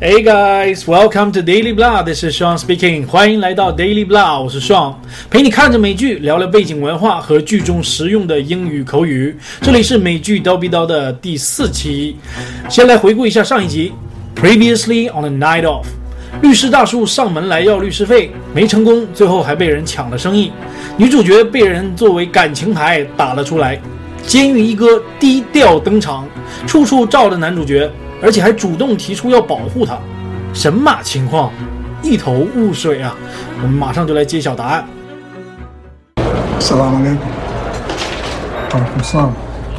Hey guys, welcome to Daily Blah. This is Sean speaking. 欢迎来到 Daily Blah，我是 Sean，陪你看着美剧，聊聊背景文化和剧中实用的英语口语。这里是美剧叨逼叨的第四期。先来回顾一下上一集。Previously on a night off，律师大叔上门来要律师费，没成功，最后还被人抢了生意。女主角被人作为感情牌打了出来。监狱一哥低调登场，处处罩着男主角。而且还主动提出要保护他，神马情况？一头雾水啊！我们马上就来揭晓答案。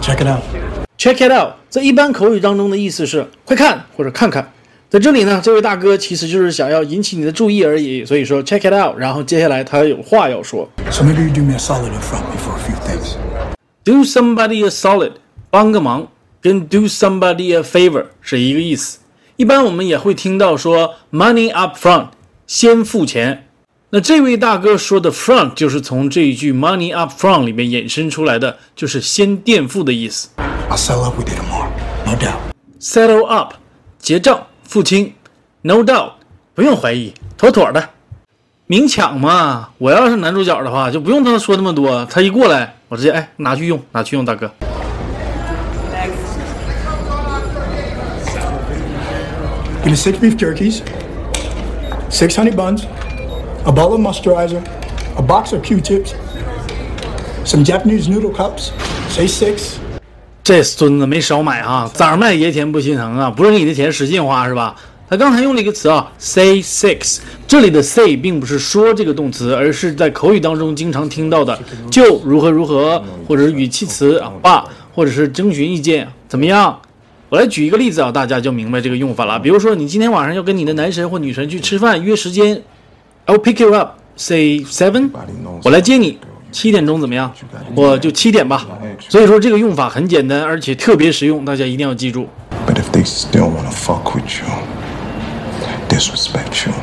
Check it out. Check it out，在一般口语当中的意思是快看或者看看。在这里呢，这位大哥其实就是想要引起你的注意而已，所以说 check it out。然后接下来他有话要说。So maybe you do me a solid in front me for a few things. Do somebody a solid，帮个忙。跟 do somebody a favor 是一个意思。一般我们也会听到说 money up front，先付钱。那这位大哥说的 front 就是从这一句 money up front 里面衍生出来的，就是先垫付的意思。I'll settle up with you tomorrow, no doubt. Settle up，结账付清，no doubt，不用怀疑，妥妥的。明抢嘛，我要是男主角的话，就不用他说那么多，他一过来，我直接哎拿去用，拿去用，大哥。Give me six beef jerkies, six honey buns, a bottle of moisturizer, a box of Q-tips, some Japanese noodle cups. Say six. 这孙子没少买哈，咋卖爷钱不心疼啊！不是你的钱使劲花是吧？他刚才用了一个词啊，say six。这里的 say 并不是说这个动词，而是在口语当中经常听到的，就如何如何，或者是语气词啊，爸，或者是征询意见，怎么样？我来举一个例子啊，大家就明白这个用法了。比如说，你今天晚上要跟你的男神或女神去吃饭，约时间，I'll pick you up, say seven，我来接你，七点钟怎么样？我就七点吧。所以说这个用法很简单，而且特别实用，大家一定要记住。But if they still wanna fuck with you, disrespect you,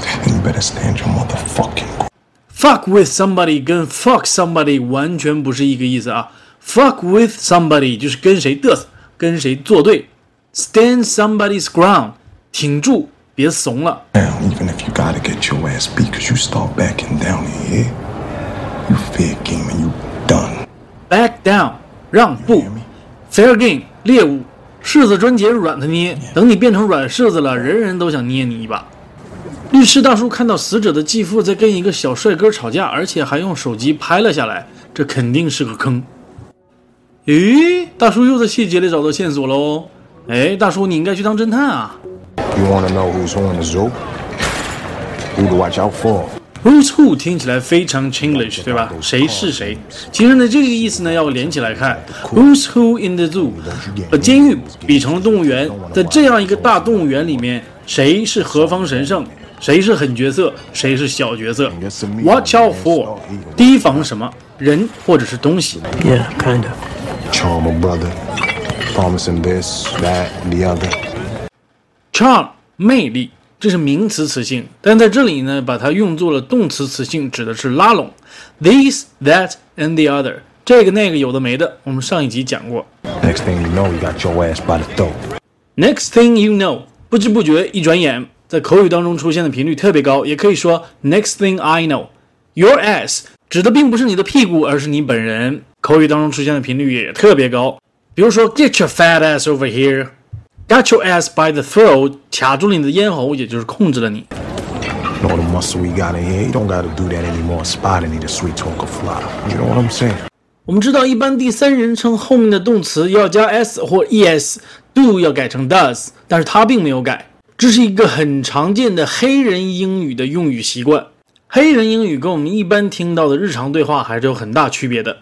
then you better stand your motherfucking. Fuck with somebody 跟 fuck somebody 完全不是一个意思啊。Fuck with somebody 就是跟谁嘚瑟。跟谁作对？Stand somebody's ground，挺住，别怂了。Even if you gotta get your ass beat because you start backing down here, you fair game and you done. Back down，让步。Fair game，猎物。柿子专捡软的捏，等你变成软柿子了，人人都想捏你一把。律师大叔看到死者的继父在跟一个小帅哥吵架，而且还用手机拍了下来，这肯定是个坑。咦，大叔又在细节里找到线索喽！哎，大叔，你应该去当侦探啊！You wanna know who's on the zoo? Who to watch out for? Who's who 听起来非常 Chinglish，对吧？谁是谁？其实呢，这个意思呢要连起来看。Who's who in the zoo？把，监狱比成了动物园的这样一个大动物园里面，谁是何方神圣？谁是狠角色？谁是小角色？Watch out for，提防什么人或者是东西？Yeah，kind of。Charm a brother, promising this, that, the other. Charm 魅力，这是名词词性，但在这里呢，把它用作了动词词性，指的是拉拢。This, that, and the other，这个那个有的没的，我们上一集讲过。Next thing you know, you got your ass by the throat. Next thing you know，不知不觉，一转眼，在口语当中出现的频率特别高，也可以说 Next thing I know，your ass 指的并不是你的屁股，而是你本人。口语当中出现的频率也特别高，比如说 "Get your fat ass over here", "Got your ass by the throat"，卡住了你的咽喉，也就是控制了你。All the muscle we got in here, you don't got to do that anymore. Sweet talker fly. You know what I'm saying? 我们知道，一般第三人称后面的动词要加 s 或 es，do 要改成 does，但是它并没有改。这是一个很常见的黑人英语的用语习惯。黑人英语跟我们一般听到的日常对话还是有很大区别的。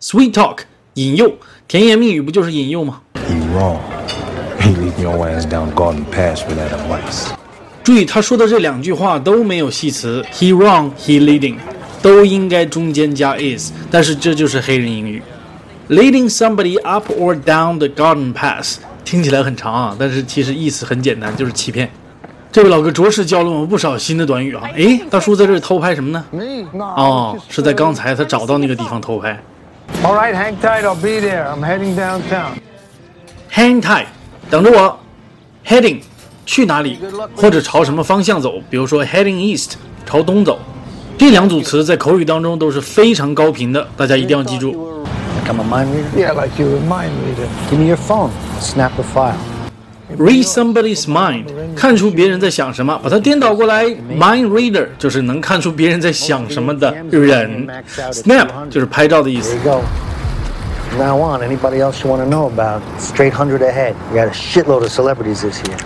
Sweet talk，引诱，甜言蜜语不就是引诱吗？He wrong. He leading your ass down garden path with that advice. 注意，他说的这两句话都没有系词，he wrong, he leading，都应该中间加 is，但是这就是黑人英语。Leading somebody up or down the garden path，听起来很长啊，但是其实意思很简单，就是欺骗。这位老哥着实教了我们不少新的短语啊！诶，大叔在这里偷拍什么呢？哦，是在刚才他找到那个地方偷拍。All right, hang tight. I'll be there. I'm heading downtown. Hang tight，等着我。Heading，去哪里，或者朝什么方向走。比如说 heading east，朝东走。这两组词在口语当中都是非常高频的，大家一定要记住。Like I'm a mind reader? Yeah, like you're a mind reader. Give me your phone. Snap the file. Read somebody's mind，看出别人在想什么，把它颠倒过来，mind reader 就是能看出别人在想什么的人，snap 就是拍照的意 There 思 you。go. From now on, anybody else you want to know about, straight 100 ahead. We got a shitload of celebrities this year.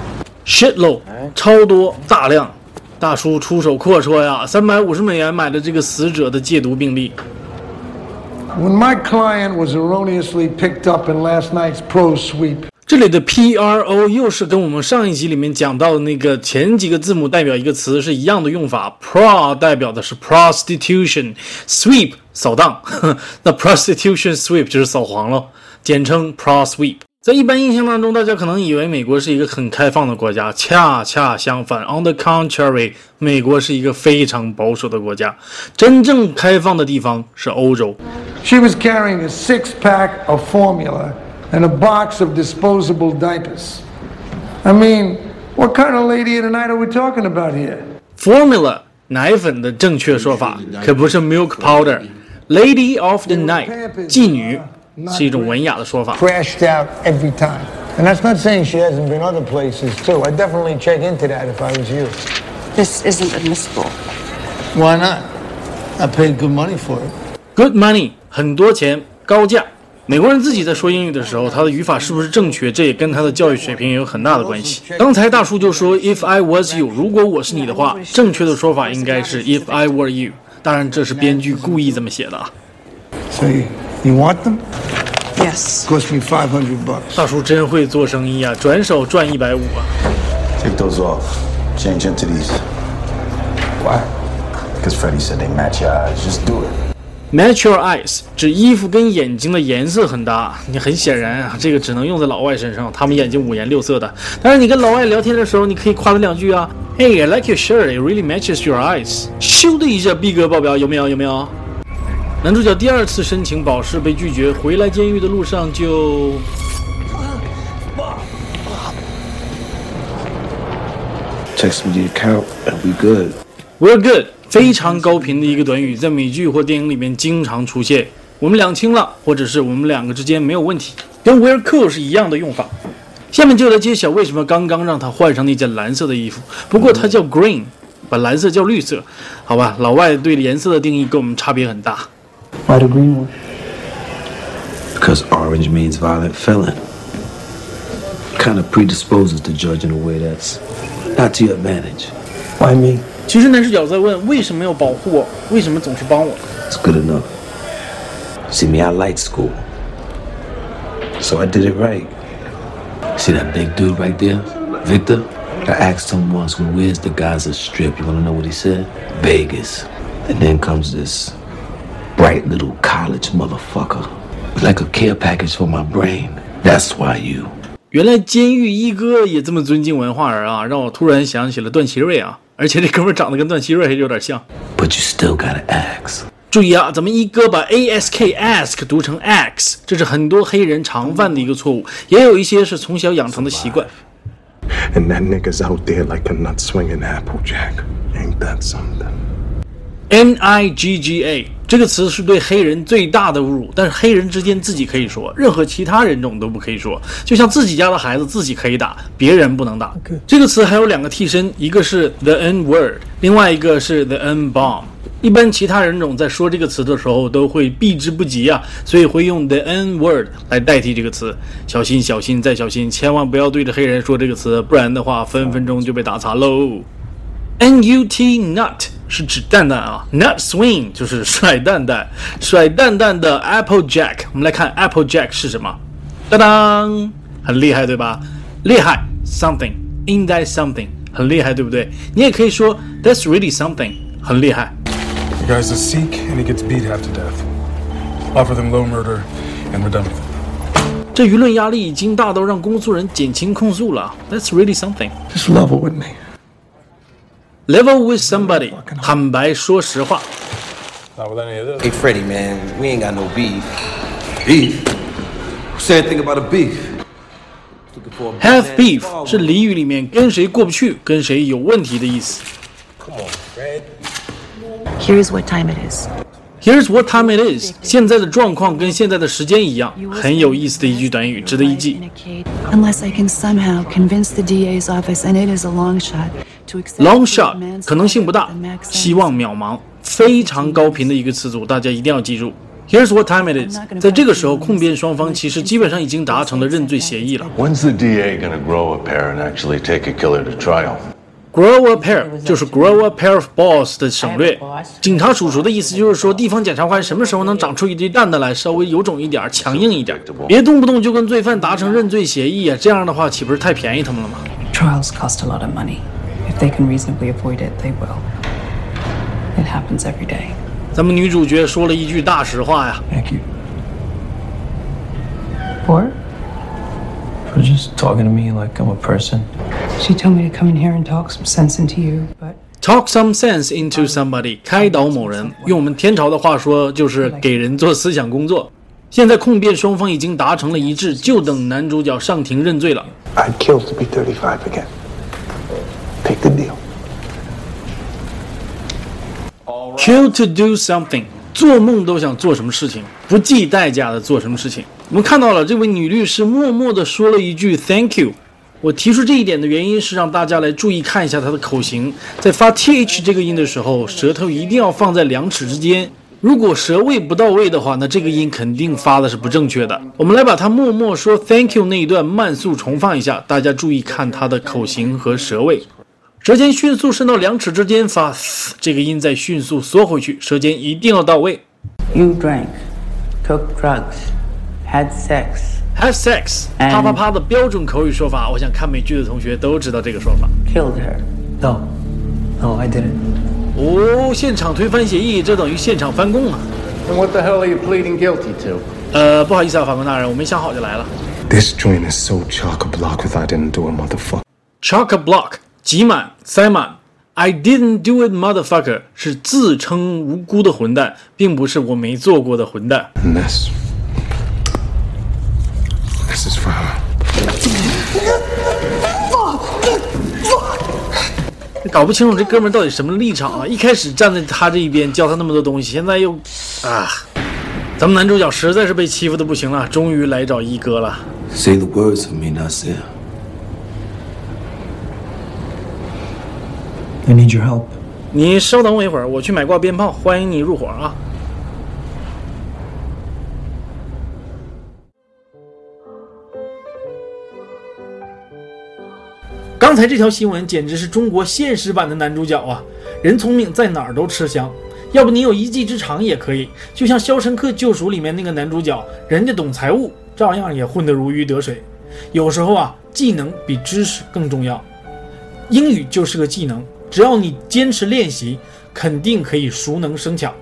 shitload 超多大量，大叔出手阔绰呀，三百五十美元买的这个死者的戒毒病历。 When my client was erroneously picked up in last night's pro sweep, 这里的 P R O 又是跟我们上一集里面讲到的那个前几个字母代表一个词是一样的用法。Pro 代表的是 prostitution，sweep 扫荡，那 prostitution sweep 就是扫黄了，简称 pro sweep。在一般印象当中，大家可能以为美国是一个很开放的国家，恰恰相反，on the contrary，美国是一个非常保守的国家。真正开放的地方是欧洲。she was carrying a six pack of formula and a box of disposable diapers. I mean, what kind of lady of the night are we talking about here? Formula 奶粉的正确说法可不是 milk powder。Lady of the night 妓女是一种文雅的说法。 Crashed out every time. And that's not saying she hasn't been other places too. I'd definitely check into that if I was you. This isn't admissible. Why not? I paid good money for it. Good money 很多钱高价。 美国人自己在说英语的时候，他的语法是不是正确，这也跟他的教育水平也有很大的关系。刚才大叔就说 If I was you，如果我是你的话，正确的说法应该是 If I were you。当然，这是编剧故意这么写的啊。所以 you, you want them? Yes. Cost me five hundred bucks. 大叔真会做生意啊，转手赚一百五啊。Take those off. Change into these. Why? Because Freddie said they match your eyes. Just do it. Match your eyes 指衣服跟眼睛的颜色很搭。你很显然啊，这个只能用在老外身上，他们眼睛五颜六色的。但是你跟老外聊天的时候，你可以夸他两句啊。Hey, I like your shirt. It really matches your eyes. 咻的一下，逼格爆表，有没有？有没有？男主角第二次申请保释被拒绝，回来监狱的路上就 Text me the account and we good. We're good，非常高频的一个短语，在美剧或电影里面经常出现。我们两清了，或者是我们两个之间没有问题，跟 We're cool 是一样的用法。下面就来揭晓为什么刚刚让他换上那件蓝色的衣服。不过它叫 green，把蓝色叫绿色，好吧？老外对颜色的定义跟我们差别很大。Why the green one? Because orange means violent felon. Kind of predisposes the judge in a way that's not to your advantage. Why me? 其实男主角在问为什么要保护我，为什么总是帮我？ It's good enough. See me, I like school. So I did it right. See that big dude right there? Victor? I asked him once, well, where's the Gaza Strip? You wanna know what he said? Vegas. And then comes this bright little college motherfucker. Like a care package for my brain. That's why you. 原来监狱一哥也这么尊敬文化人啊，让我突然想起了段祺瑞啊， 而且这哥们儿长得跟段祺瑞还有点像。 But you still gotta ask. 注意啊，咱们一哥把 a s k ask 读成 x，这是很多黑人常犯的一个错误，也有一些是从小养成的习惯。 And that nigga's out there like a nut swinging Applejack. Ain't that something? n i g g a 这个词是对黑人最大的侮辱，但是黑人之间自己可以说，任何其他人种都不可以说。就像自己家的孩子自己可以打，别人不能打。这个词还有两个替身，一个是 the n word，另外一个是 the n bomb。一般其他人种在说这个词的时候都会避之不及啊，所以会用 the n word 来代替这个词。小心，小心，再小心，千万不要对着黑人说这个词，不然的话分分钟就被打残喽。nut nut 是指蛋蛋啊，nut swing 就是甩蛋蛋，甩蛋蛋的 apple jack。我们来看 apple jack 是什么？当当，很厉害对吧？厉害，something in that something 很厉害对不对？你也可以说 that's really something 很厉害。The guy's a Sikh and he gets beat half to death. Offer them low murder and we're done with it. 这舆论压力已经大到让公诉人减轻控诉了。That's really something. Just level with me. Level with somebody，坦白说实话。 Not with any of this. Hey, Freddie, man, we ain't got no beef. Beef? Who said anything about a beef? Looking Have beef 是俚语里面跟谁过不去、跟谁有问题的意思。 Here's what time it is. Here's what time it is。现在的状况跟现在的时间一样，很有意思的一句短语，值得一记。 Unless I can somehow convince the DA's office, and it is a long shot, to accept Long the shot manslaughter 可能性不大 and max，希望渺茫，非常高频的一个词组，大家一定要记住。Here's what time it is。在这个时候，控辩双方其实基本上已经达成了认罪协议了。 When's the DA gonna grow a pair and actually take a killer to trial? Grow a pair 就是 grow a pair of balls 的省略。警察叔叔的意思就是说，地方检察官什么时候能长出一堆蛋蛋来，稍微有种一点，强硬一点，别动不动就跟罪犯达成认罪协议啊，这样的话岂不是太便宜他们了吗？Trials cost a lot of money. If they can reasonably avoid it, they will. It happens every day. 咱们女主角说了一句大实话呀。Thank you Or for just talking to me like I'm a person. she told me to come in here and talk some sense into you, but Talk some sense into somebody，开导某人。用我们天朝的话说，就是给人做思想工作。现在控辩双方已经达成了一致，就等男主角上庭认罪了。 I'd kill to be 35 again. Take the deal. Kill to do something，做梦都想做什么事情，不计代价的做什么事情。我们看到了这位女律师默默的说了一句 Thank you。 我提出这一点的原因是让大家来注意看一下它的口型，在发 th 这个音的时候，舌头一定要放在两齿之间。如果舌位不到位的话，那这个音肯定发的是不正确的。我们来把它默默说 Thank you 那一段慢速重放一下，大家注意看它的口型和舌位。舌尖迅速伸到两齿之间发 th 这个音，再迅速缩回去，舌尖一定要到位。You drank, took drugs, had sex, Have sex， And- 啪啪啪的标准口语说法，我想看美剧的同学都知道这个说法。 killed her. No. No, I didn't. 哦，现场推翻协议，这等于现场翻供啊！ And what the hell are you pleading guilty to? 呃，不好意思啊，法官大人，我没想好就来了。 This joint is so chock a block with I didn't do it, motherfucker. Chock a block，挤满塞满。I didn't do it, motherfucker，是自称无辜的混蛋，并不是我没做过的混蛋。 And this. This is for her. 搞不清楚这哥们儿到底什么立场啊！一开始站在他这一边，教他那么多东西，现在又啊，咱们男主角实在是被欺负的不行了，终于来找一哥了。Say the words for me, Nasir. I need your help. 你稍等我一会儿，我去买挂鞭炮，欢迎你入伙啊！刚才这条新闻简直是中国现实版的男主角啊！人聪明，在哪儿都吃香。要不你有一技之长也可以，就像《肖申克救赎》里面那个男主角，人家懂财务，照样也混得如鱼得水。有时候啊，技能比知识更重要。英语就是个技能，只要你坚持练习，肯定可以熟能生巧。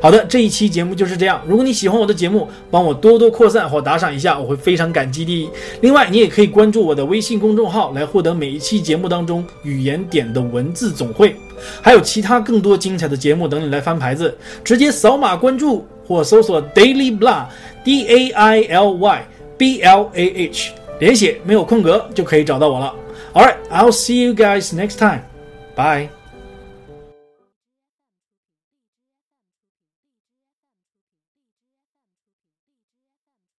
好的，这一期节目就是这样。如果你喜欢我的节目，帮我多多扩散或打赏一下，我会非常感激的。另外，你也可以关注我的微信公众号，来获得每一期节目当中语言点的文字总汇，还有其他更多精彩的节目等你来翻牌子。直接扫码关注或搜索 Daily Blah，D A I L Y B L A H，连写没有空格就可以找到我了。All right, I'll see you guys next time. Bye.